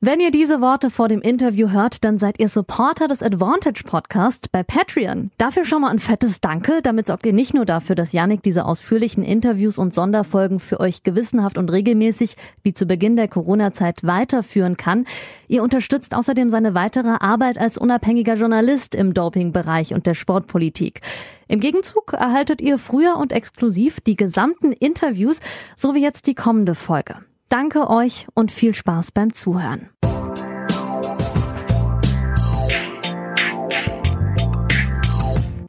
Wenn ihr diese Worte vor dem Interview hört, dann seid ihr Supporter des Advantage Podcast bei Patreon. Dafür schon mal ein fettes Danke. Damit sorgt ihr nicht nur dafür, dass Yannick diese ausführlichen Interviews und Sonderfolgen für euch gewissenhaft und regelmäßig wie zu Beginn der Corona-Zeit weiterführen kann. Ihr unterstützt außerdem seine weitere Arbeit als unabhängiger Journalist im Dopingbereich und der Sportpolitik. Im Gegenzug erhaltet ihr früher und exklusiv die gesamten Interviews sowie jetzt die kommende Folge. Danke euch und viel Spaß beim Zuhören.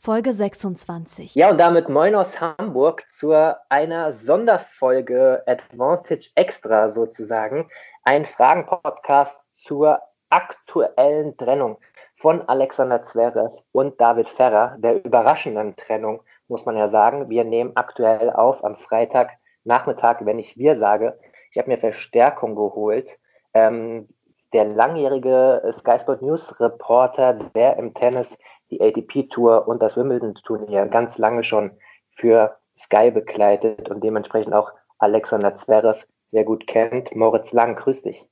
Folge 26. Ja, und damit moin aus Hamburg zu einer Sonderfolge Advantage Extra sozusagen. Ein Fragen-Podcast zur aktuellen Trennung von Alexander Zverev und David Ferrer, der überraschenden Trennung, muss man ja sagen. Wir nehmen aktuell auf am Freitagnachmittag, wenn ich wir sage, ich habe mir Verstärkung geholt. Ähm, der langjährige Sky Sport News Reporter, der im Tennis die ATP Tour und das Wimbledon Turnier ganz lange schon für Sky begleitet und dementsprechend auch Alexander Zverev sehr gut kennt. Moritz Lang, grüß dich.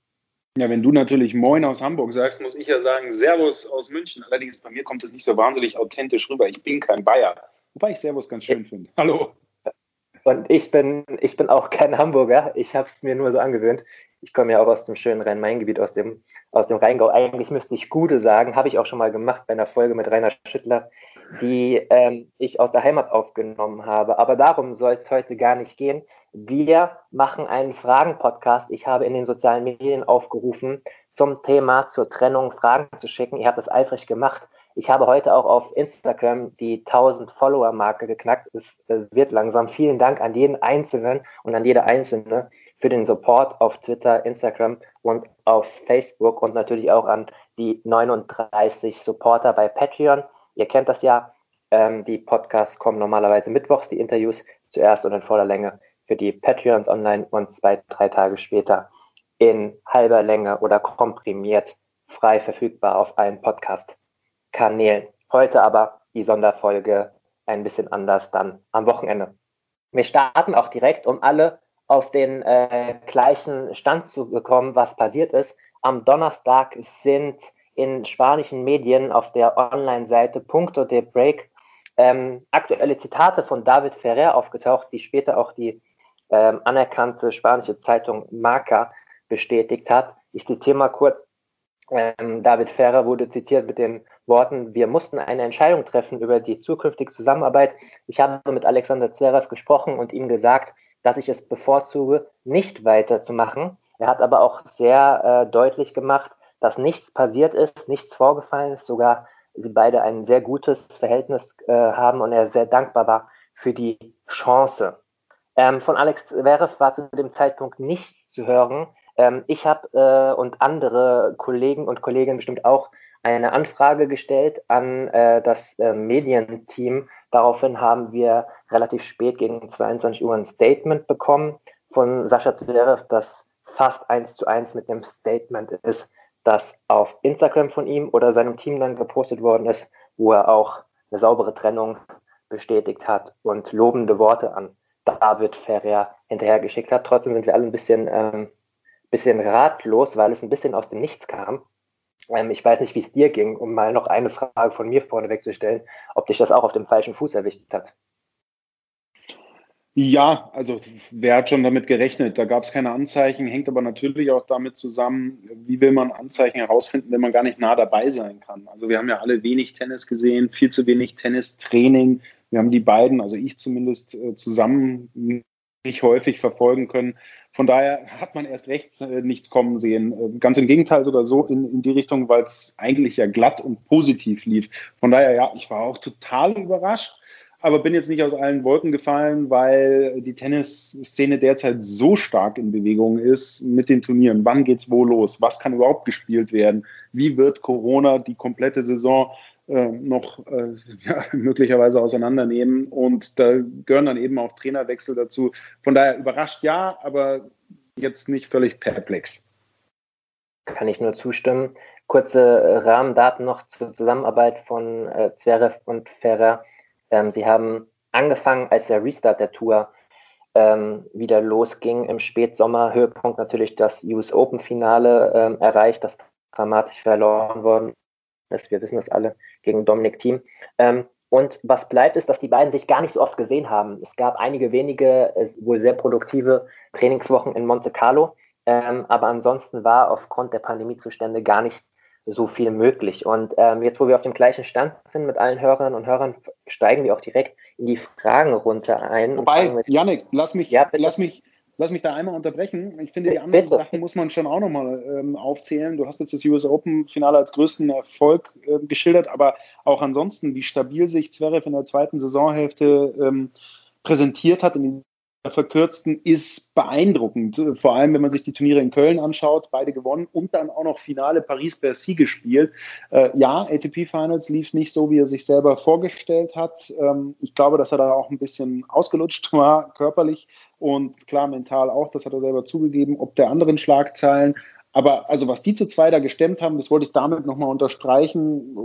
Ja, wenn du natürlich Moin aus Hamburg sagst, muss ich ja sagen Servus aus München. Allerdings bei mir kommt es nicht so wahnsinnig authentisch rüber. Ich bin kein Bayer. Wobei ich Servus ganz schön finde. Hallo. Und ich bin, ich bin auch kein Hamburger. Ich habe es mir nur so angewöhnt. Ich komme ja auch aus dem schönen Rhein-Main-Gebiet, aus dem, aus dem Rheingau. Eigentlich müsste ich Gude sagen, habe ich auch schon mal gemacht bei einer Folge mit Rainer Schüttler, die ähm, ich aus der Heimat aufgenommen habe. Aber darum soll es heute gar nicht gehen. Wir machen einen Fragen-Podcast. Ich habe in den sozialen Medien aufgerufen, zum Thema zur Trennung Fragen zu schicken. Ihr habt das eifrig gemacht. Ich habe heute auch auf Instagram die 1000 Follower-Marke geknackt. Es wird langsam. Vielen Dank an jeden Einzelnen und an jede Einzelne für den Support auf Twitter, Instagram und auf Facebook und natürlich auch an die 39 Supporter bei Patreon. Ihr kennt das ja. Ähm, die Podcasts kommen normalerweise mittwochs, die Interviews zuerst und in voller Länge für die Patreons online und zwei, drei Tage später in halber Länge oder komprimiert frei verfügbar auf allen Podcasts. Kanälen. Heute aber die Sonderfolge ein bisschen anders dann am Wochenende. Wir starten auch direkt, um alle auf den äh, gleichen Stand zu bekommen, was passiert ist. Am Donnerstag sind in spanischen Medien auf der Online-Seite Punto de Break ähm, aktuelle Zitate von David Ferrer aufgetaucht, die später auch die ähm, anerkannte spanische Zeitung Marca bestätigt hat. Ich zitiere mal kurz. Ähm, David Ferrer wurde zitiert mit den Worten, wir mussten eine Entscheidung treffen über die zukünftige Zusammenarbeit. Ich habe mit Alexander Zverev gesprochen und ihm gesagt, dass ich es bevorzuge, nicht weiterzumachen. Er hat aber auch sehr äh, deutlich gemacht, dass nichts passiert ist, nichts vorgefallen ist, sogar sie beide ein sehr gutes Verhältnis äh, haben und er sehr dankbar war für die Chance. Ähm, von Alex Zverev war zu dem Zeitpunkt nichts zu hören. Ähm, ich habe äh, und andere Kollegen und Kolleginnen bestimmt auch eine Anfrage gestellt an äh, das äh, Medienteam. Daraufhin haben wir relativ spät gegen 22 Uhr ein Statement bekommen von Sascha Zverev, das fast eins zu eins mit dem Statement ist, das auf Instagram von ihm oder seinem Team dann gepostet worden ist, wo er auch eine saubere Trennung bestätigt hat und lobende Worte an David Ferrer hinterhergeschickt hat. Trotzdem sind wir alle ein bisschen, ähm, bisschen ratlos, weil es ein bisschen aus dem Nichts kam. Ähm, ich weiß nicht, wie es dir ging, um mal noch eine Frage von mir vorne wegzustellen, ob dich das auch auf dem falschen Fuß erwischt hat. Ja, also wer hat schon damit gerechnet? Da gab es keine Anzeichen, hängt aber natürlich auch damit zusammen, wie will man Anzeichen herausfinden, wenn man gar nicht nah dabei sein kann. Also wir haben ja alle wenig Tennis gesehen, viel zu wenig Tennistraining. Wir haben die beiden, also ich zumindest, äh, zusammen nicht häufig verfolgen können. Von daher hat man erst recht äh, nichts kommen sehen. Äh, ganz im Gegenteil sogar so in, in die Richtung, weil es eigentlich ja glatt und positiv lief. Von daher, ja, ich war auch total überrascht, aber bin jetzt nicht aus allen Wolken gefallen, weil die Tennisszene derzeit so stark in Bewegung ist mit den Turnieren. Wann geht's wo los? Was kann überhaupt gespielt werden? Wie wird Corona die komplette Saison äh, noch äh, ja, möglicherweise auseinandernehmen. Und da gehören dann eben auch Trainerwechsel dazu. Von daher überrascht ja, aber jetzt nicht völlig perplex. Kann ich nur zustimmen. Kurze äh, Rahmendaten noch zur Zusammenarbeit von äh, Zverev und Ferrer. Ähm, sie haben angefangen, als der Restart der Tour ähm, wieder losging im Spätsommer. Höhepunkt natürlich das US Open Finale ähm, erreicht, das dramatisch verloren worden ist. Wir wissen das alle gegen Dominik Thiem. Ähm, und was bleibt, ist, dass die beiden sich gar nicht so oft gesehen haben. Es gab einige wenige, äh, wohl sehr produktive Trainingswochen in Monte Carlo. Ähm, aber ansonsten war aufgrund der Pandemiezustände gar nicht so viel möglich. Und ähm, jetzt, wo wir auf dem gleichen Stand sind mit allen Hörerinnen und Hörern, steigen wir auch direkt in die Fragenrunde ein. Wobei, Janik, lass mich, ja, lass mich, lass mich da einmal unterbrechen. Ich finde, die anderen bitte. Sachen muss man schon auch nochmal ähm, aufzählen. Du hast jetzt das US Open-Finale als größten Erfolg äh, geschildert, aber auch ansonsten, wie stabil sich Zverev in der zweiten Saisonhälfte ähm, präsentiert hat in verkürzten ist beeindruckend. Vor allem, wenn man sich die Turniere in Köln anschaut, beide gewonnen und dann auch noch Finale Paris-Bercy gespielt. Äh, ja, ATP Finals lief nicht so, wie er sich selber vorgestellt hat. Ähm, ich glaube, dass er da auch ein bisschen ausgelutscht war, körperlich und klar mental auch. Das hat er selber zugegeben, ob der anderen Schlagzeilen. Aber also, was die zu zwei da gestemmt haben, das wollte ich damit nochmal unterstreichen,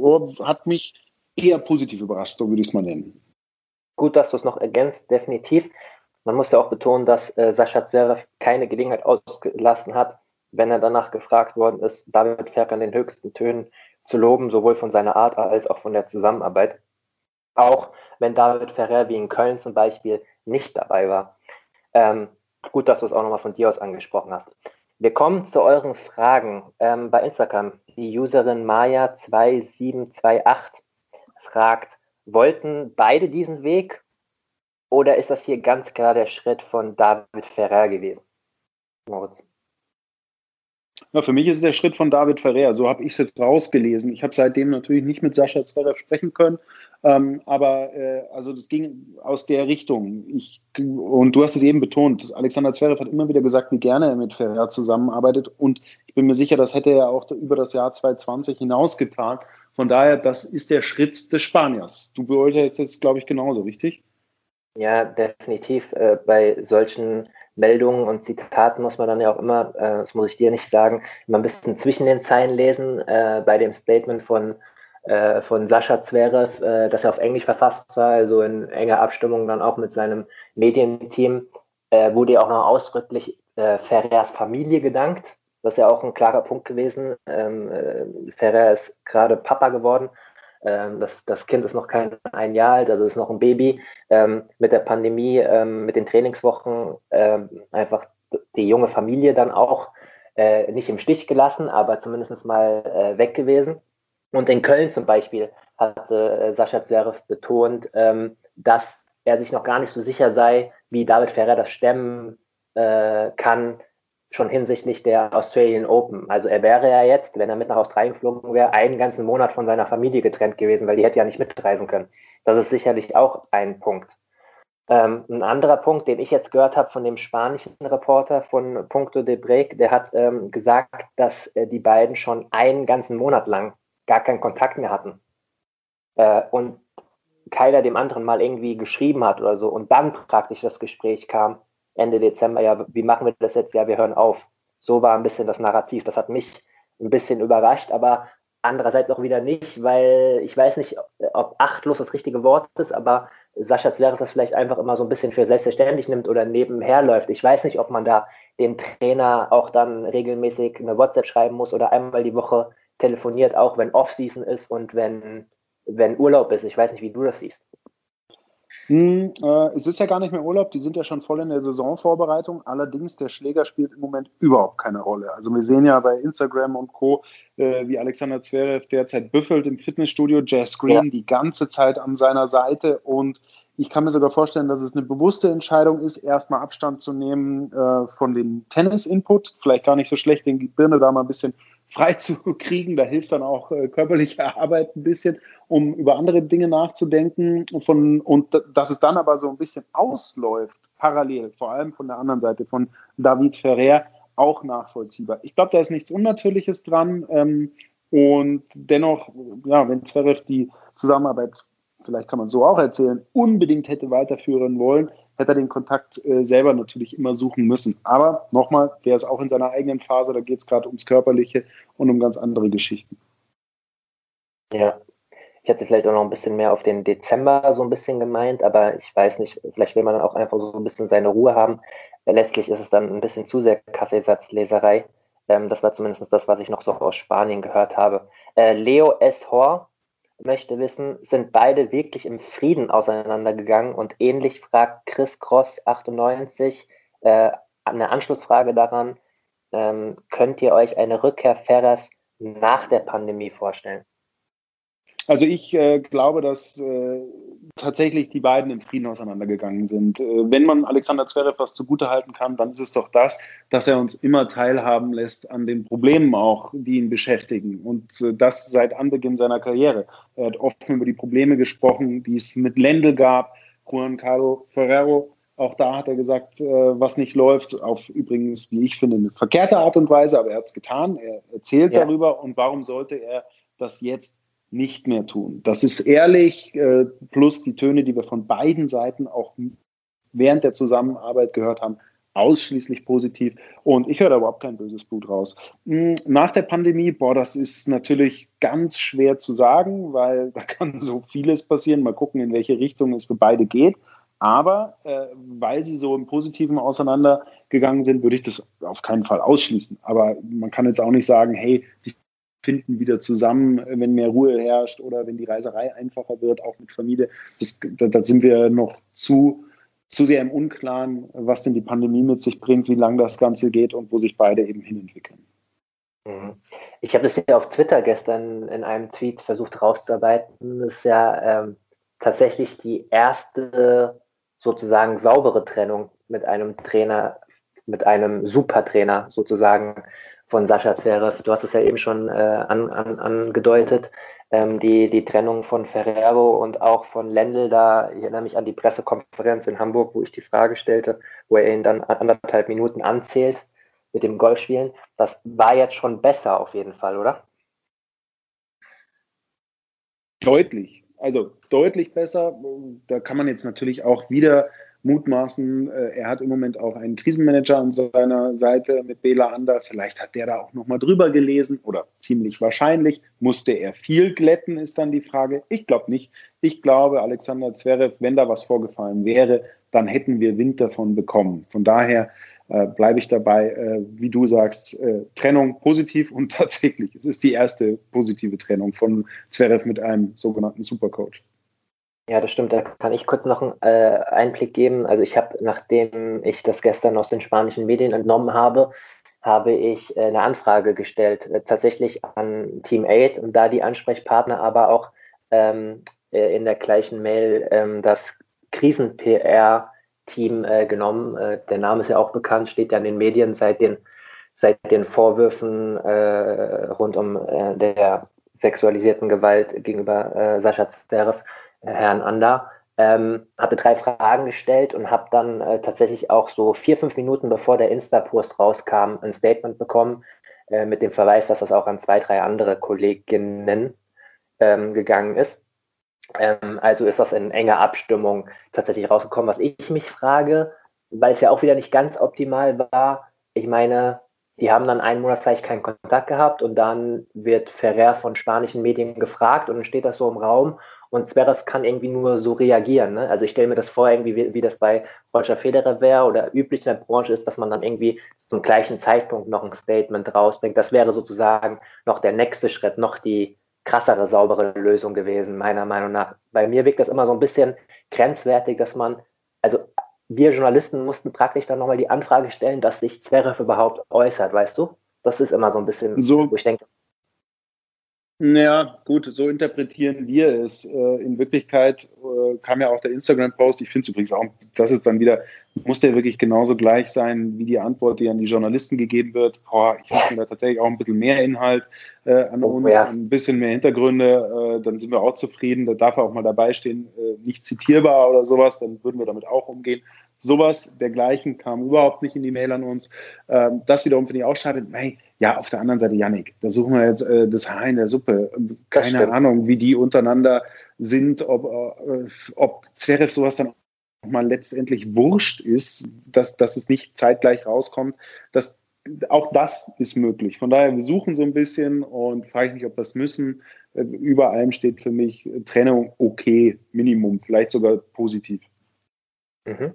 hat mich eher positiv überrascht, so würde ich es mal nennen. Gut, dass du es noch ergänzt, definitiv. Man muss ja auch betonen, dass äh, Sascha Zverev keine Gelegenheit ausgelassen hat, wenn er danach gefragt worden ist, David Ferrer in den höchsten Tönen zu loben, sowohl von seiner Art als auch von der Zusammenarbeit. Auch wenn David Ferrer wie in Köln zum Beispiel nicht dabei war. Ähm, gut, dass du es auch nochmal von dir aus angesprochen hast. Wir kommen zu euren Fragen ähm, bei Instagram. Die Userin Maya2728 fragt, wollten beide diesen Weg oder ist das hier ganz klar der Schritt von David Ferrer gewesen? Moritz. Ja, für mich ist es der Schritt von David Ferrer. So habe ich es jetzt rausgelesen. Ich habe seitdem natürlich nicht mit Sascha Zverev sprechen können, ähm, aber äh, also das ging aus der Richtung. Ich, und du hast es eben betont. Alexander Zverev hat immer wieder gesagt, wie gerne er mit Ferrer zusammenarbeitet. Und ich bin mir sicher, das hätte er auch über das Jahr 2020 hinaus getan. Von daher, das ist der Schritt des Spaniers. Du beurteilst jetzt, glaube ich, genauso, richtig? Ja, definitiv. Äh, bei solchen Meldungen und Zitaten muss man dann ja auch immer, äh, das muss ich dir nicht sagen, immer ein bisschen zwischen den Zeilen lesen. Äh, bei dem Statement von, äh, von Sascha Zverev, äh, das er auf Englisch verfasst war, also in enger Abstimmung dann auch mit seinem Medienteam, äh, wurde ja auch noch ausdrücklich Ferrers Familie gedankt. Das ist ja auch ein klarer Punkt gewesen. Ähm, äh, Ferrer ist gerade Papa geworden ähm, das, das Kind ist noch kein ein Jahr alt, also ist noch ein Baby. Ähm, mit der Pandemie, ähm, mit den Trainingswochen ähm, einfach die junge Familie dann auch äh, nicht im Stich gelassen, aber zumindest mal äh, weg gewesen. Und in Köln zum Beispiel hatte äh, Sascha Zverev betont, ähm, dass er sich noch gar nicht so sicher sei, wie David Ferrer das stemmen äh, kann, schon hinsichtlich der Australian Open. Also er wäre ja jetzt, wenn er mit nach Australien geflogen wäre, einen ganzen Monat von seiner Familie getrennt gewesen, weil die hätte ja nicht mitreisen können. Das ist sicherlich auch ein Punkt. Ähm, ein anderer Punkt, den ich jetzt gehört habe von dem spanischen Reporter von Punto de Break, der hat ähm, gesagt, dass äh, die beiden schon einen ganzen Monat lang gar keinen Kontakt mehr hatten. Äh, und keiner dem anderen mal irgendwie geschrieben hat oder so. Und dann praktisch das Gespräch kam, Ende Dezember, ja, wie machen wir das jetzt? Ja, wir hören auf. So war ein bisschen das Narrativ. Das hat mich ein bisschen überrascht, aber andererseits auch wieder nicht, weil ich weiß nicht, ob achtlos das richtige Wort ist, aber Sascha Zverev das vielleicht einfach immer so ein bisschen für selbstverständlich nimmt oder nebenher läuft. Ich weiß nicht, ob man da dem Trainer auch dann regelmäßig eine WhatsApp schreiben muss oder einmal die Woche telefoniert, auch wenn Off-Season ist und wenn, wenn Urlaub ist. Ich weiß nicht, wie du das siehst. Hm, äh, es ist ja gar nicht mehr Urlaub, die sind ja schon voll in der Saisonvorbereitung. Allerdings, der Schläger spielt im Moment überhaupt keine Rolle. Also wir sehen ja bei Instagram und Co., äh, wie Alexander Zverev derzeit büffelt im Fitnessstudio, Jazz Green ja. die ganze Zeit an seiner Seite und ich kann mir sogar vorstellen, dass es eine bewusste Entscheidung ist, erstmal Abstand zu nehmen äh, von dem Tennis-Input. Vielleicht gar nicht so schlecht, den Birne da mal ein bisschen frei zu kriegen. Da hilft dann auch äh, körperliche Arbeit ein bisschen, um über andere Dinge nachzudenken. Von, und dass es dann aber so ein bisschen ausläuft, parallel, vor allem von der anderen Seite, von David Ferrer, auch nachvollziehbar. Ich glaube, da ist nichts Unnatürliches dran. Ähm, und dennoch, ja, wenn Zverev die Zusammenarbeit, vielleicht kann man so auch erzählen, unbedingt hätte weiterführen wollen, hätte er den Kontakt äh, selber natürlich immer suchen müssen. Aber nochmal, der ist auch in seiner eigenen Phase, da geht es gerade ums Körperliche und um ganz andere Geschichten. Ja, Ich hätte vielleicht auch noch ein bisschen mehr auf den Dezember so ein bisschen gemeint, aber ich weiß nicht, vielleicht will man dann auch einfach so ein bisschen seine Ruhe haben. Letztlich ist es dann ein bisschen zu sehr Kaffeesatzleserei. Ähm, das war zumindest das, was ich noch so aus Spanien gehört habe. Äh, Leo S. Hor möchte wissen, sind beide wirklich im Frieden auseinandergegangen? Und ähnlich fragt Chris Cross 98 äh, eine Anschlussfrage daran, ähm, könnt ihr euch eine Rückkehr Ferrers nach der Pandemie vorstellen? Also ich äh, glaube, dass äh, tatsächlich die beiden im Frieden auseinandergegangen sind. Äh, wenn man Alexander Zverev was zugutehalten kann, dann ist es doch das, dass er uns immer teilhaben lässt an den Problemen auch, die ihn beschäftigen. Und äh, das seit Anbeginn seiner Karriere. Er hat oft über die Probleme gesprochen, die es mit Lendl gab, Juan Carlos Ferrero. Auch da hat er gesagt, äh, was nicht läuft, auf übrigens, wie ich finde, eine verkehrte Art und Weise, aber er hat es getan. Er erzählt ja. darüber. Und warum sollte er das jetzt nicht mehr tun. Das ist ehrlich, äh, plus die Töne, die wir von beiden Seiten auch während der Zusammenarbeit gehört haben, ausschließlich positiv. Und ich höre da überhaupt kein böses Blut raus. Hm, nach der Pandemie, boah, das ist natürlich ganz schwer zu sagen, weil da kann so vieles passieren. Mal gucken, in welche Richtung es für beide geht. Aber äh, weil sie so im Positiven auseinandergegangen sind, würde ich das auf keinen Fall ausschließen. Aber man kann jetzt auch nicht sagen, hey, die finden wieder zusammen, wenn mehr Ruhe herrscht oder wenn die Reiserei einfacher wird, auch mit Familie. Das, da, da, sind wir noch zu, zu sehr im Unklaren, was denn die Pandemie mit sich bringt, wie lange das Ganze geht und wo sich beide eben hinentwickeln. Mhm. Ich habe das ja auf Twitter gestern in einem Tweet versucht rauszuarbeiten. Das ist ja ähm, tatsächlich die erste sozusagen saubere Trennung mit einem Trainer, mit einem Supertrainer sozusagen von Sascha Zverev. Du hast es ja eben schon äh, an, an, angedeutet. Ähm, die, die Trennung von Ferrero und auch von Lendl, da, ich erinnere mich an die Pressekonferenz in Hamburg, wo ich die Frage stellte, wo er ihn dann anderthalb Minuten anzählt mit dem Golfspielen. Das war jetzt schon besser auf jeden Fall, oder? Deutlich. Also deutlich besser. Da kann man jetzt natürlich auch wieder mutmaßen, äh, er hat im Moment auch einen Krisenmanager an seiner Seite mit Bela Ander. Vielleicht hat der da auch nochmal drüber gelesen oder ziemlich wahrscheinlich. Musste er viel glätten, ist dann die Frage. Ich glaube nicht. Ich glaube, Alexander Zverev, wenn da was vorgefallen wäre, dann hätten wir Wind davon bekommen. Von daher äh, bleibe ich dabei, äh, wie du sagst, äh, Trennung positiv und tatsächlich, es ist die erste positive Trennung von Zverev mit einem sogenannten Supercoach. Ja, das stimmt. Da kann ich kurz noch einen äh, Einblick geben. Also ich habe, nachdem ich das gestern aus den spanischen Medien entnommen habe, habe ich äh, eine Anfrage gestellt, äh, tatsächlich an Team 8 und da die Ansprechpartner aber auch ähm, äh, in der gleichen Mail ähm, das Krisen-PR-Team äh, genommen. Äh, der Name ist ja auch bekannt, steht ja in den Medien seit den, seit den Vorwürfen rund um der sexualisierten Gewalt gegenüber Sascha Zverev Herrn Ander, ähm, hatte drei Fragen gestellt und habe dann äh, tatsächlich auch so vier, fünf Minuten bevor der Insta-Post rauskam, ein Statement bekommen äh, mit dem Verweis, dass das auch an zwei, drei andere Kolleginnen ähm, gegangen ist. Ähm, also ist das in enger Abstimmung tatsächlich rausgekommen. Was ich mich frage, weil es ja auch wieder nicht ganz optimal war, ich meine, die haben dann einen Monat vielleicht keinen Kontakt gehabt und dann wird Ferrer von spanischen Medien gefragt und dann steht das so im Raum und Zverev kann irgendwie nur so reagieren. Ne? Also ich stelle mir das vor, irgendwie wie, wie das bei Roger Federer wäre oder üblich in der Branche ist, dass man dann irgendwie zum gleichen Zeitpunkt noch ein Statement rausbringt. Das wäre sozusagen noch der nächste Schritt, noch die krassere, saubere Lösung gewesen, meiner Meinung nach. Bei mir wirkt das immer so ein bisschen grenzwertig, dass man, also wir Journalisten mussten praktisch dann nochmal die Anfrage stellen, dass sich Zverev überhaupt äußert, weißt du? Das ist immer so ein bisschen, so, wo ich denke, ja, gut, so interpretieren wir es. Äh, in Wirklichkeit äh, kam ja auch der Instagram-Post. Ich finde es übrigens auch, das ist dann wieder, muss der wirklich genauso gleich sein wie die Antwort, die an die Journalisten gegeben wird. Boah, ich habe da tatsächlich auch ein bisschen mehr Inhalt äh, an oh, uns, ja. ein bisschen mehr Hintergründe. Dann sind wir auch zufrieden. Da darf er auch mal dabei stehen, nicht zitierbar oder sowas. Dann würden wir damit auch umgehen. Sowas dergleichen kam überhaupt nicht in die Mail an uns. Ähm, das wiederum finde ich auch schade. Hey, ja, auf der anderen Seite, Yannick, da suchen wir jetzt äh, das Haar in der Suppe. Keine Ahnung, wie die untereinander sind, ob, äh, ob Zverev sowas dann auch mal letztendlich wurscht ist, dass, dass es nicht zeitgleich rauskommt. Das, auch das ist möglich. Von daher, wir suchen so ein bisschen und frage ich mich, ob wir es müssen. äh, über allem steht für mich äh, Training okay, Minimum, vielleicht sogar positiv. Mhm.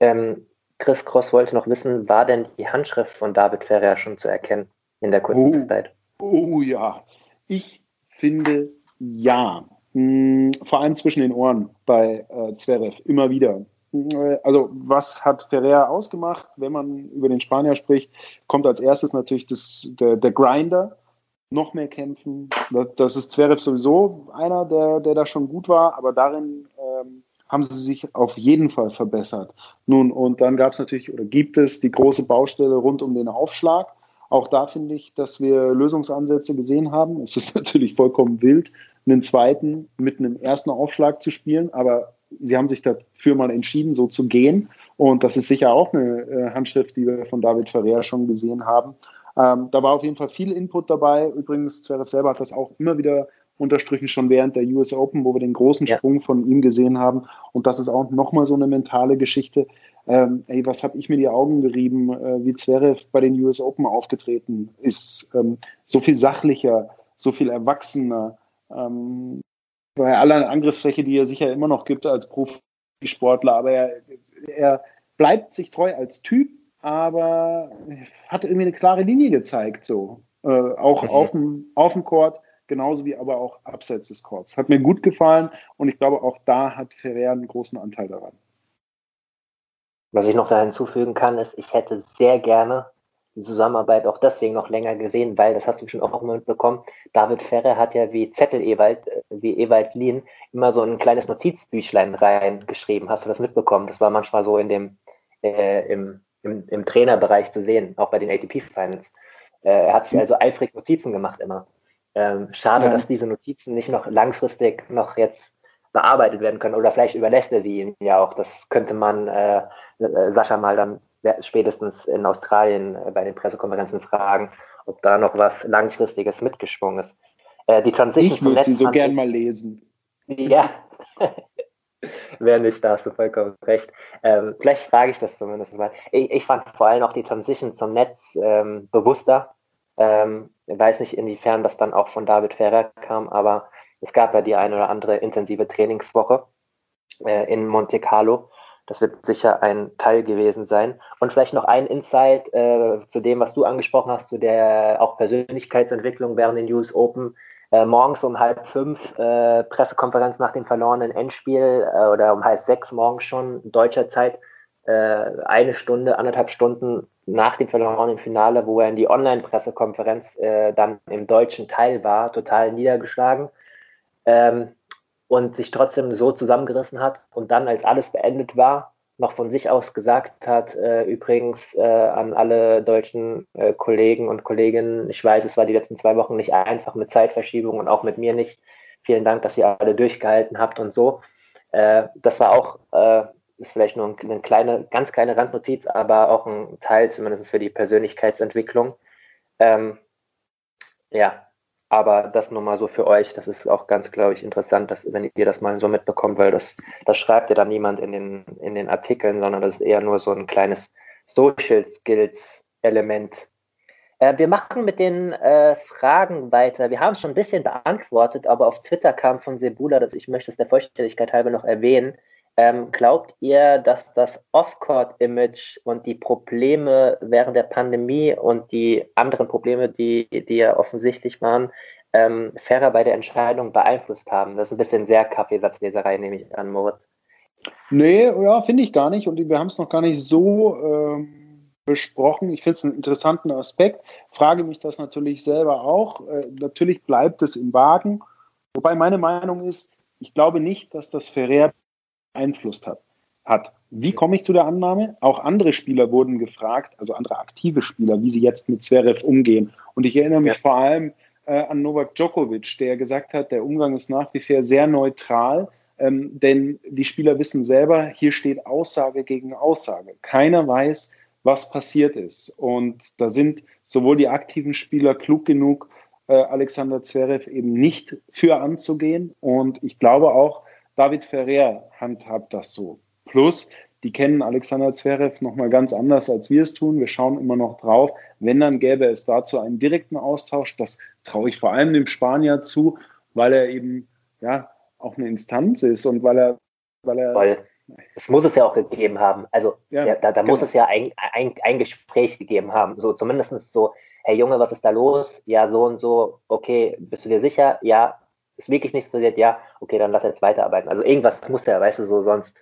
Ähm, Chris Cross wollte noch wissen, war denn die Handschrift von David Ferrer schon zu erkennen in der kurzen oh, Zeit? Oh ja, ich finde ja. Hm, vor allem zwischen den Ohren bei äh, Zverev, immer wieder. Hm, also was hat Ferrer ausgemacht, wenn man über den Spanier spricht, kommt als erstes natürlich das, der, der Grinder, noch mehr kämpfen. Das ist Zverev sowieso einer, der, der da schon gut war, aber darin haben sie sich auf jeden Fall verbessert. Nun, und dann gab es natürlich oder gibt es die große Baustelle rund um den Aufschlag. Auch da finde ich, dass wir Lösungsansätze gesehen haben. Es ist natürlich vollkommen wild, einen zweiten mit einem ersten Aufschlag zu spielen, aber sie haben sich dafür mal entschieden, so zu gehen. Und das ist sicher auch eine äh, Handschrift, die wir von David Ferrer schon gesehen haben. Ähm, da war auf jeden Fall viel Input dabei. Übrigens, Zverev selber hat das auch immer wieder unterstrichen, schon während der US Open, wo wir den großen ja. Sprung von ihm gesehen haben. Und das ist auch nochmal so eine mentale Geschichte. Ähm, ey, was habe ich mir die Augen gerieben, äh, wie Zverev bei den US Open aufgetreten ist. Ähm, so viel sachlicher, so viel erwachsener. Ähm, bei aller Angriffsfläche, die er sicher immer noch gibt als Profisportler, aber er, er bleibt sich treu als Typ, aber hat irgendwie eine klare Linie gezeigt, so. Äh, auch mhm. auf, dem, auf dem Court, genauso wie aber auch abseits des Courts. Hat mir gut gefallen und ich glaube, auch da hat Ferrer einen großen Anteil daran. Was ich noch da hinzufügen kann, ist, ich hätte sehr gerne die Zusammenarbeit auch deswegen noch länger gesehen, weil, das hast du schon auch mitbekommen, David Ferrer hat ja wie Zettel Ewald, äh, wie Ewald Lien, immer so ein kleines Notizbüchlein reingeschrieben. Hast du das mitbekommen? Das war manchmal so in dem, äh, im, im, im Trainerbereich zu sehen, auch bei den ATP-Finals. Äh, er hat sich also eifrig Notizen gemacht immer. Ähm, schade, ja. dass diese Notizen nicht noch langfristig noch jetzt bearbeitet werden können. Oder vielleicht überlässt er sie ihm ja auch. Das könnte man äh, äh Sascha mal dann spätestens in Australien äh, bei den Pressekonferenzen fragen, ob da noch was Langfristiges mitgeschwungen ist. Äh, die Transition ich würde sie so gern mal lesen. Ja, Wer nicht, da hast du vollkommen recht. Ähm, vielleicht frage ich das zumindest mal. Ich, ich, fand vor allem auch die Transition zum Netz ähm, bewusster. Ähm, weiß nicht, inwiefern das dann auch von David Ferrer kam, aber es gab ja die eine oder andere intensive Trainingswoche äh, in Monte Carlo. Das wird sicher ein Teil gewesen sein. Und vielleicht noch ein Insight äh, zu dem, was du angesprochen hast, zu der auch Persönlichkeitsentwicklung während den US Open äh, morgens um halb fünf äh, Pressekonferenz nach dem verlorenen Endspiel äh, oder um halb sechs morgens schon deutscher Zeit äh, eine Stunde, anderthalb Stunden nach dem verlorenen Finale, wo er in die Online-Pressekonferenz äh, dann im deutschen Teil war, total niedergeschlagen ähm, und sich trotzdem so zusammengerissen hat und dann, als alles beendet war, noch von sich aus gesagt hat, äh, übrigens äh, an alle deutschen äh, Kollegen und Kolleginnen, ich weiß, es war die letzten zwei Wochen nicht einfach mit Zeitverschiebung und auch mit mir nicht. Vielen Dank, dass ihr alle durchgehalten habt und so. Äh, das war auch, äh, ist vielleicht nur eine kleine, ganz kleine Randnotiz, aber auch ein Teil zumindest für die Persönlichkeitsentwicklung. Ähm, ja, aber das nur mal so für euch, das ist auch ganz, glaube ich, interessant, dass, wenn ihr das mal so mitbekommt, weil das, das schreibt ja dann niemand in den, in den Artikeln, sondern das ist eher nur so ein kleines Social Skills Element. Äh, wir machen mit den äh, Fragen weiter. Wir haben es schon ein bisschen beantwortet, aber auf Twitter kam von Sebula, dass ich möchte es der Vollständigkeit halber noch erwähnen, ähm, glaubt ihr, dass das Off-Court-Image und die Probleme während der Pandemie und die anderen Probleme, die, die ja offensichtlich waren, ähm, fairer bei der Entscheidung beeinflusst haben? Das ist ein bisschen sehr Kaffeesatzleserei, nehme ich an, Moritz. Nee, ja, finde ich gar nicht. Und wir haben es noch gar nicht so ähm, besprochen. Ich finde es einen interessanten Aspekt. Frage mich das natürlich selber auch. Äh, natürlich bleibt es im Wagen. Wobei meine Meinung ist, ich glaube nicht, dass das Ferrer beeinflusst hat. hat. Wie komme ich zu der Annahme? Auch andere Spieler wurden gefragt, also andere aktive Spieler, wie sie jetzt mit Zverev umgehen. Und ich erinnere mich ja. vor allem äh, an Novak Djokovic, der gesagt hat, der Umgang ist nach wie vor sehr neutral, ähm, denn die Spieler wissen selber, hier steht Aussage gegen Aussage. Keiner weiß, was passiert ist. Und da sind sowohl die aktiven Spieler klug genug, äh, Alexander Zverev eben nicht für anzugehen. Und ich glaube auch, David Ferrer handhabt das so. Plus, die kennen Alexander Zverev nochmal ganz anders, als wir es tun. Wir schauen immer noch drauf. Wenn, dann gäbe es dazu einen direkten Austausch. Das traue ich vor allem dem Spanier zu, weil er eben ja auch eine Instanz ist und weil er, weil er. Voll. Es muss es ja auch gegeben haben. Also ja, ja, da, da genau. muss es ja ein, ein, ein Gespräch gegeben haben. So zumindest so, hey Junge, was ist da los? Ja, so und so, okay, bist du dir sicher? Ja, ist wirklich nichts passiert? Ja, okay, dann lass jetzt weiterarbeiten. Also irgendwas muss ja, weißt du, so sonst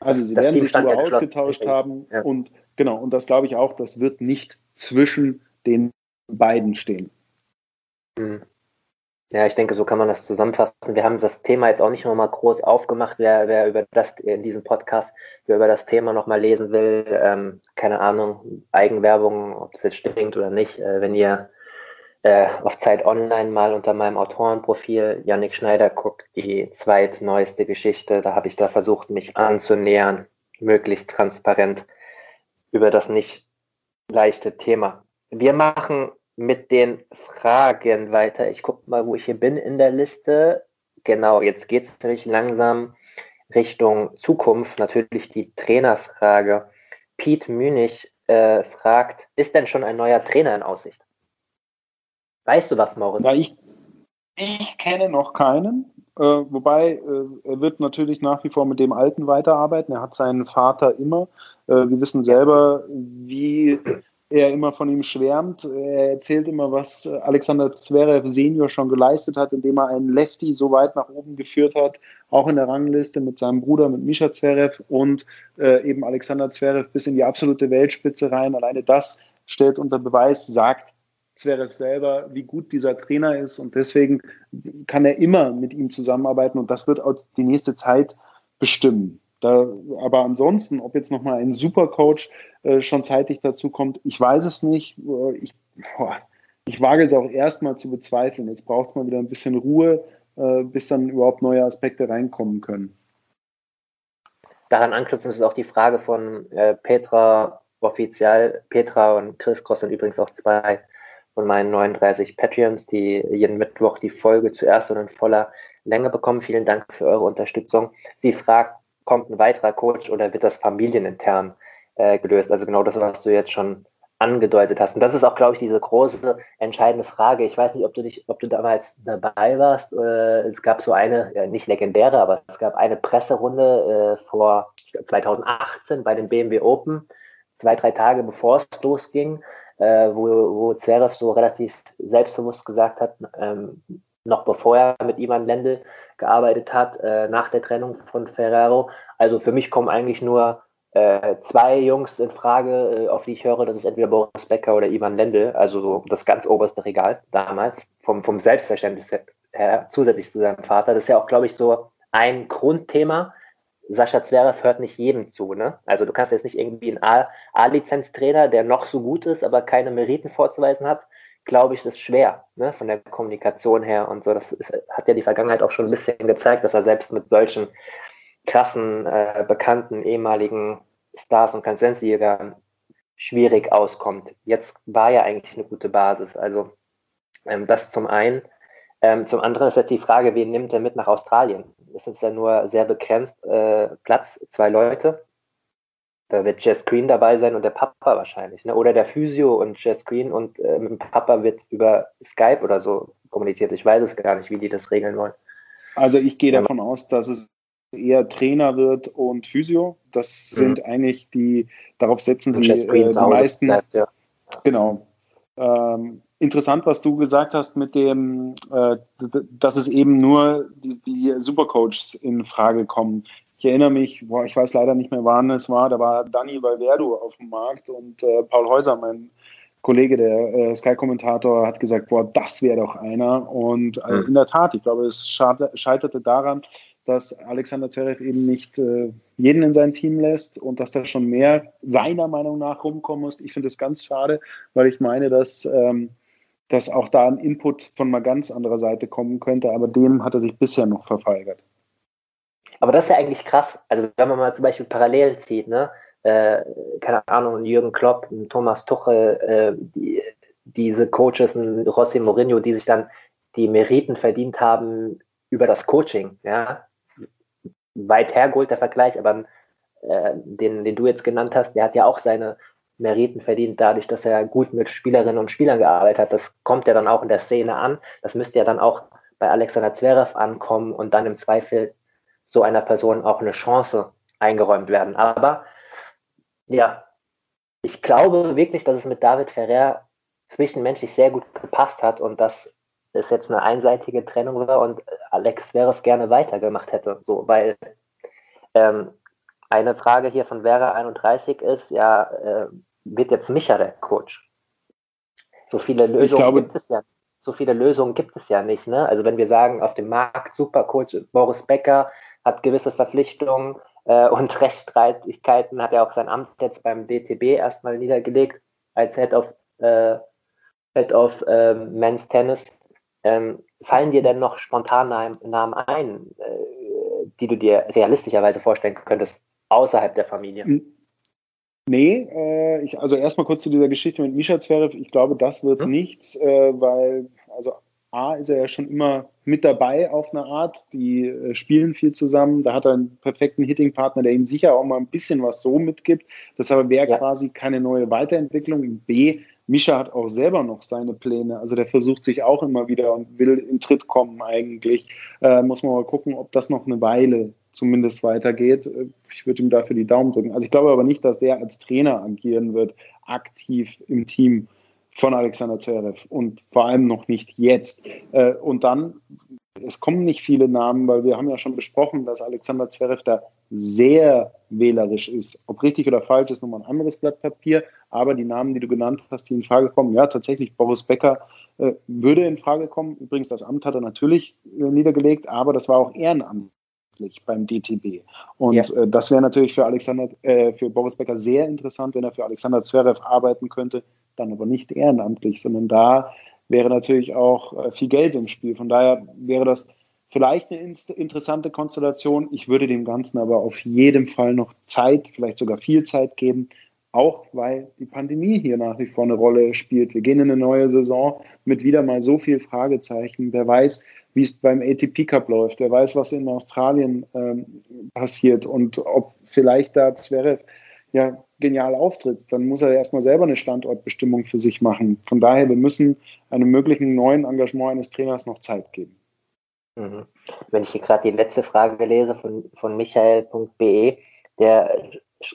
also sie werden sich darüber ausgetauscht haben ja. und genau, und das glaube ich auch, das wird nicht zwischen den beiden stehen. Hm. Ja, ich denke, so kann man das zusammenfassen. Wir haben das Thema jetzt auch nicht nochmal groß aufgemacht. Wer, wer über das in diesem Podcast, wer über das Thema nochmal lesen will, ähm, keine Ahnung, Eigenwerbung, ob das jetzt stinkt oder nicht, äh, wenn ihr äh, auf Zeit Online mal unter meinem Autorenprofil Yannick Schneider guckt, die zweitneueste Geschichte. Da habe ich da versucht, mich anzunähern, möglichst transparent über das nicht leichte Thema. Wir machen mit den Fragen weiter. Ich gucke mal, wo ich hier bin in der Liste. Genau, jetzt geht es nämlich langsam Richtung Zukunft. Natürlich die Trainerfrage. Piet Münig äh, fragt, ist denn schon ein neuer Trainer in Aussicht? Weißt du was, Moritz? Ja, ich, ich kenne noch keinen. Äh, wobei, äh, er wird natürlich nach wie vor mit dem Alten weiterarbeiten. Er hat seinen Vater immer. Äh, wir wissen selber, wie er immer von ihm schwärmt. Er erzählt immer, was Alexander Zverev Senior schon geleistet hat, indem er einen Lefty so weit nach oben geführt hat, auch in der Rangliste mit seinem Bruder, mit Misha Zverev und äh, eben Alexander Zverev bis in die absolute Weltspitze rein. Alleine das stellt unter Beweis, sagt, Zverev selber, wie gut dieser Trainer ist und deswegen kann er immer mit ihm zusammenarbeiten und das wird auch die nächste Zeit bestimmen. Da, aber ansonsten, ob jetzt nochmal ein Supercoach äh, schon zeitig dazu kommt, ich weiß es nicht. Äh, ich, boah, ich wage es auch erstmal zu bezweifeln. Jetzt braucht es mal wieder ein bisschen Ruhe, äh, bis dann überhaupt neue Aspekte reinkommen können. Daran anknüpfen ist auch die Frage von äh, Petra Offizial. Petra und Chris Cross sind übrigens auch zwei von meinen 39 Patreons, die jeden Mittwoch die Folge zuerst und in voller Länge bekommen. Vielen Dank für eure Unterstützung. Sie fragt, kommt ein weiterer Coach oder wird das familienintern äh, gelöst? Also genau das, was du jetzt schon angedeutet hast. Und das ist auch, glaube ich, diese große entscheidende Frage. Ich weiß nicht, ob du dich, ob du damals dabei warst. Äh, es gab so eine, ja, nicht legendäre, aber es gab eine Presserunde äh, vor 2018 bei dem BMW Open, zwei, drei Tage bevor es losging äh, wo, wo Zverev so relativ selbstbewusst gesagt hat, ähm, noch bevor er mit Ivan Lendl gearbeitet hat, äh, nach der Trennung von Ferrero. Also für mich kommen eigentlich nur äh, zwei Jungs in Frage, äh, auf die ich höre, das ist entweder Boris Becker oder Ivan Lendl, also so das ganz oberste Regal damals, vom, vom Selbstverständnis her, zusätzlich zu seinem Vater. Das ist ja auch, glaube ich, so ein Grundthema, Sascha Zverev hört nicht jedem zu. Ne? Also du kannst jetzt nicht irgendwie einen A-Lizenz-Trainer, der noch so gut ist, aber keine Meriten vorzuweisen hat, glaube ich, ist schwer ne? von der Kommunikation her und so. Das ist, hat ja die Vergangenheit auch schon ein bisschen gezeigt, dass er selbst mit solchen krassen, äh, bekannten ehemaligen Stars und Konsensjägern schwierig auskommt. Jetzt war ja eigentlich eine gute Basis. Also ähm, das zum einen. Ähm, zum anderen ist jetzt die Frage, wen nimmt er mit nach Australien? Das ist ja nur sehr begrenzt äh, Platz, zwei Leute. Da wird Jess Green dabei sein und der Papa wahrscheinlich. Ne? Oder der Physio und Jess Green und äh, mit dem Papa wird über Skype oder so kommuniziert. Ich weiß es gar nicht, wie die das regeln wollen. Also ich gehe davon aus, dass es eher Trainer wird und Physio. Das mhm. sind eigentlich die, darauf setzen sie äh, die meisten. Bleibt, ja. Genau. Ähm, interessant, was du gesagt hast mit dem, äh, dass es eben nur die, die Supercoaches in Frage kommen. Ich erinnere mich, boah, ich weiß leider nicht mehr, wann es war, da war Dani Valverdo auf dem Markt und äh, Paul Häuser, mein Kollege, der äh, Sky-Kommentator, hat gesagt, boah, das wäre doch einer. Und äh, in der Tat, ich glaube, es scheiterte daran, dass Alexander Zverev eben nicht äh, jeden in sein Team lässt und dass da schon mehr seiner Meinung nach rumkommen muss. Ich finde das ganz schade, weil ich meine, dass ähm, dass auch da ein Input von mal ganz anderer Seite kommen könnte, aber dem hat er sich bisher noch verweigert. Aber das ist ja eigentlich krass. Also wenn man mal zum Beispiel Parallelen zieht, ne? Äh, keine Ahnung, Jürgen Klopp, Thomas Tuchel, äh, die, diese Coaches, Rossi Mourinho, die sich dann die Meriten verdient haben über das Coaching, ja. Weit hergeholt der Vergleich, aber äh, den, den du jetzt genannt hast, der hat ja auch seine Meriten verdient, dadurch, dass er gut mit Spielerinnen und Spielern gearbeitet hat. Das kommt ja dann auch in der Szene an. Das müsste ja dann auch bei Alexander Zverev ankommen und dann im Zweifel so einer Person auch eine Chance eingeräumt werden. Aber ja, ich glaube wirklich, dass es mit David Ferrer zwischenmenschlich sehr gut gepasst hat und dass es jetzt eine einseitige Trennung war und Alex Zverev gerne weitergemacht hätte. So, weil ähm, eine Frage hier von Vera 31 ist, ja, äh, wird jetzt Micha der Coach? So viele Lösungen glaube, gibt es ja. So viele Lösungen gibt es ja nicht. Ne? Also wenn wir sagen, auf dem Markt Supercoach Boris Becker hat gewisse Verpflichtungen äh, und Rechtsstreitigkeiten, hat er auch sein Amt jetzt beim DTB erstmal niedergelegt als Head of, äh, Head of äh, Men's Tennis. Ähm, fallen dir denn noch spontan Namen ein, äh, die du dir realistischerweise vorstellen könntest, außerhalb der Familie? Nee, äh, ich, also erstmal kurz zu dieser Geschichte mit Misha Zverev. Ich glaube, das wird hm? nichts, äh, weil, also A ist er ja schon immer mit dabei auf eine Art. Die äh, spielen viel zusammen. Da hat er einen perfekten Hitting-Partner, der ihm sicher auch mal ein bisschen was so mitgibt. Das aber wäre ja. quasi keine neue Weiterentwicklung. B, Mischa hat auch selber noch seine Pläne. Also der versucht sich auch immer wieder und will in Tritt kommen eigentlich. Äh, muss man mal gucken, ob das noch eine Weile zumindest weitergeht. Äh, ich würde ihm dafür die Daumen drücken. Also ich glaube aber nicht, dass der als Trainer agieren wird, aktiv im Team von Alexander Zverev und vor allem noch nicht jetzt. Äh, und dann, es kommen nicht viele Namen, weil wir haben ja schon besprochen, dass Alexander Zverev da sehr wählerisch ist. Ob richtig oder falsch ist nochmal ein anderes Blatt Papier, aber die Namen, die du genannt hast, die in Frage kommen, ja, tatsächlich Boris Becker äh, würde in Frage kommen. Übrigens, das Amt hat er natürlich äh, niedergelegt, aber das war auch Ehrenamt beim DTB. Und ja. äh, das wäre natürlich für Alexander, äh, für Boris Becker sehr interessant, wenn er für Alexander Zverev arbeiten könnte, dann aber nicht ehrenamtlich, sondern da wäre natürlich auch äh, viel Geld im Spiel. Von daher wäre das vielleicht eine interessante Konstellation. Ich würde dem Ganzen aber auf jeden Fall noch Zeit, vielleicht sogar viel Zeit geben, auch weil die Pandemie hier nach wie vor eine Rolle spielt. Wir gehen in eine neue Saison mit wieder mal so viel Fragezeichen. Wer weiß, wie es beim ATP Cup läuft. Wer weiß, was in Australien ähm, passiert und ob vielleicht da Zverev ja genial auftritt, dann muss er erstmal selber eine Standortbestimmung für sich machen. Von daher, wir müssen einem möglichen neuen Engagement eines Trainers noch Zeit geben. Mhm. Wenn ich hier gerade die letzte Frage lese von, von michael.be, der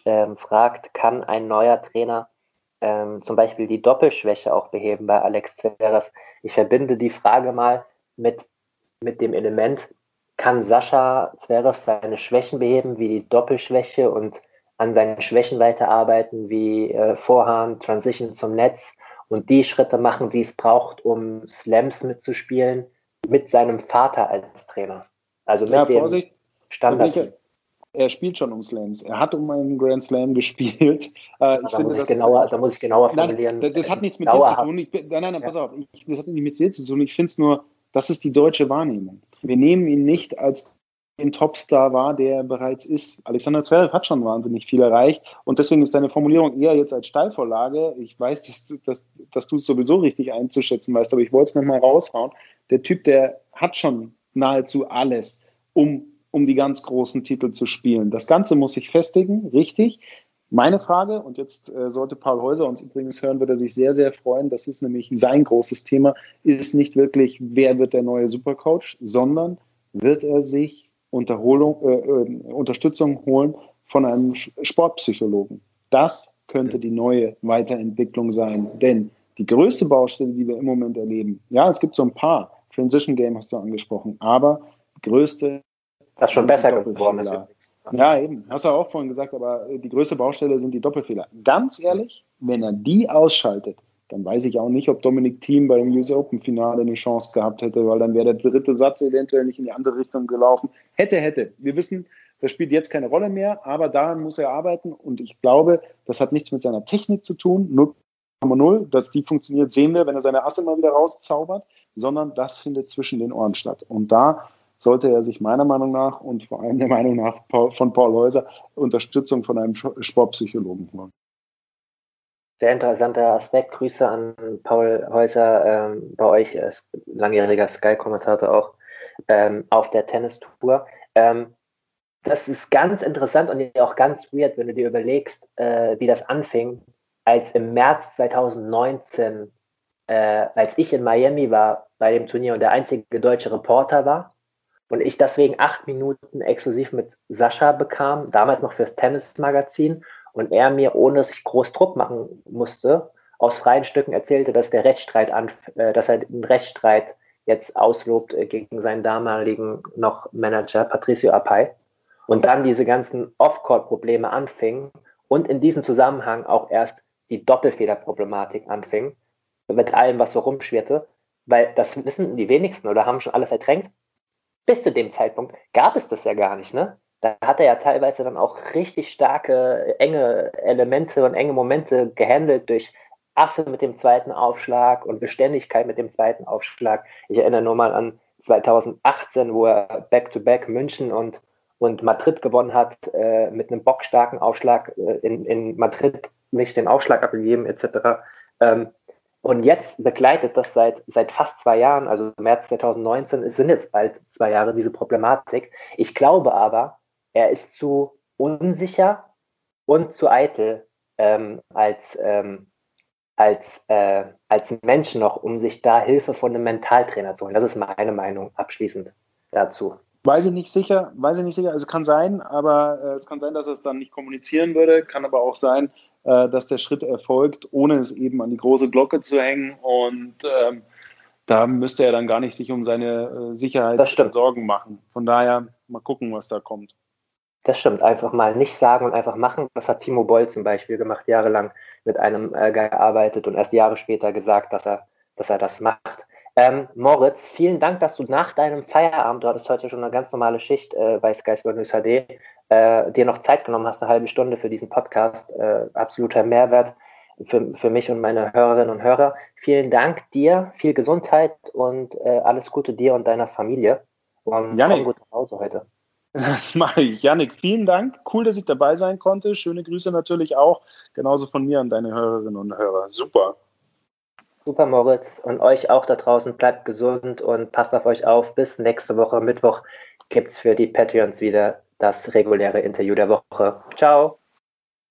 ähm, fragt, kann ein neuer Trainer ähm, zum Beispiel die Doppelschwäche auch beheben bei Alex Zverev? Ich verbinde die Frage mal mit mit dem Element, kann Sascha Zverev seine Schwächen beheben, wie die Doppelschwäche und an seinen Schwächen weiterarbeiten, wie äh, Vorhand, Transition zum Netz und die Schritte machen, die es braucht, um Slams mitzuspielen, mit seinem Vater als Trainer. Also mit ja, dem Standard. Er spielt schon um Slams. Er hat um einen Grand Slam gespielt. Äh, ich da, finde, muss ich genauer, da muss ich genauer formulieren. Nein, das hat nichts mit dir zu tun. Ich, nein, nein, nein, pass ja. auf. Ich, das hat nicht mit dir zu tun. Ich finde es nur das ist die deutsche Wahrnehmung. Wir nehmen ihn nicht als den Topstar wahr, der er bereits ist. Alexander Zverev hat schon wahnsinnig viel erreicht und deswegen ist deine Formulierung eher jetzt als Steilvorlage. Ich weiß, dass, dass, dass du es sowieso richtig einzuschätzen weißt, aber ich wollte es nochmal raushauen. Der Typ, der hat schon nahezu alles, um, um die ganz großen Titel zu spielen. Das Ganze muss sich festigen, richtig. Meine Frage, und jetzt äh, sollte Paul Häuser uns übrigens hören, wird er sich sehr, sehr freuen, das ist nämlich sein großes Thema, ist nicht wirklich, wer wird der neue Supercoach, sondern wird er sich äh, äh, Unterstützung holen von einem Sportpsychologen. Das könnte die neue Weiterentwicklung sein, denn die größte Baustelle, die wir im Moment erleben, ja, es gibt so ein paar, Transition Game hast du angesprochen, aber größte. Das ist schon besser geworden. Ja, eben. Hast du auch vorhin gesagt, aber die größte Baustelle sind die Doppelfehler. Ganz ehrlich, wenn er die ausschaltet, dann weiß ich auch nicht, ob Dominik Thiem beim US Open Finale eine Chance gehabt hätte, weil dann wäre der dritte Satz eventuell nicht in die andere Richtung gelaufen. Hätte, hätte. Wir wissen, das spielt jetzt keine Rolle mehr, aber daran muss er arbeiten und ich glaube, das hat nichts mit seiner Technik zu tun. 0,0, dass die funktioniert, sehen wir, wenn er seine Asse mal wieder rauszaubert, sondern das findet zwischen den Ohren statt. Und da sollte er sich meiner Meinung nach und vor allem der Meinung nach von Paul Häuser Unterstützung von einem Sportpsychologen holen. Sehr interessanter Aspekt. Grüße an Paul Häuser ähm, bei euch, er langjähriger Sky-Kommentator auch ähm, auf der Tennistour. Ähm, das ist ganz interessant und auch ganz weird, wenn du dir überlegst, äh, wie das anfing, als im März 2019, äh, als ich in Miami war bei dem Turnier und der einzige deutsche Reporter war und ich deswegen acht Minuten exklusiv mit Sascha bekam, damals noch fürs Tennismagazin. Und er mir, ohne dass ich groß Druck machen musste, aus freien Stücken erzählte, dass der Rechtsstreit an, äh, dass er einen Rechtsstreit jetzt auslobt äh, gegen seinen damaligen noch Manager Patricio Apay und dann diese ganzen Off-Court-Probleme anfingen und in diesem Zusammenhang auch erst die Doppelfehlerproblematik anfing, mit allem, was so rumschwirrte, weil das wissen die wenigsten oder haben schon alle verdrängt. Bis zu dem Zeitpunkt gab es das ja gar nicht, ne? Da hat er ja teilweise dann auch richtig starke, enge Elemente und enge Momente gehandelt durch Asse mit dem zweiten Aufschlag und Beständigkeit mit dem zweiten Aufschlag. Ich erinnere nur mal an 2018, wo er Back-to-Back -back München und und Madrid gewonnen hat äh, mit einem bockstarken Aufschlag äh, in, in Madrid nicht den Aufschlag abgegeben etc. Ähm, und jetzt begleitet das seit, seit fast zwei Jahren, also März 2019, es sind jetzt bald zwei Jahre diese Problematik. Ich glaube aber, er ist zu unsicher und zu eitel ähm, als, ähm, als, äh, als Mensch noch, um sich da Hilfe von einem Mentaltrainer zu holen. Das ist meine Meinung abschließend dazu. Weiß ich nicht sicher, weiß ich nicht sicher. Also kann sein, aber äh, es kann sein, dass er es dann nicht kommunizieren würde. Kann aber auch sein, äh, dass der Schritt erfolgt, ohne es eben an die große Glocke zu hängen. Und ähm, da müsste er dann gar nicht sich um seine äh, Sicherheit Sorgen machen. Von daher mal gucken, was da kommt. Das stimmt, einfach mal nicht sagen und einfach machen. Das hat Timo Boll zum Beispiel gemacht, jahrelang mit einem äh, gearbeitet und erst Jahre später gesagt, dass er, dass er das macht. Ähm, Moritz, vielen Dank, dass du nach deinem Feierabend, du hattest heute schon eine ganz normale Schicht äh, bei Sky Sport News HD, äh, dir noch Zeit genommen hast, eine halbe Stunde für diesen Podcast. Äh, absoluter Mehrwert für, für mich und meine Hörerinnen und Hörer. Vielen Dank dir, viel Gesundheit und äh, alles Gute dir und deiner Familie. Und Janik, gut nach Hause heute. Das mache ich. Janik, vielen Dank. Cool, dass ich dabei sein konnte. Schöne Grüße natürlich auch. Genauso von mir an deine Hörerinnen und Hörer. Super. Super, Moritz. Und euch auch da draußen. Bleibt gesund und passt auf euch auf. Bis nächste Woche, Mittwoch, gibt es für die Patreons wieder das reguläre Interview der Woche. Ciao.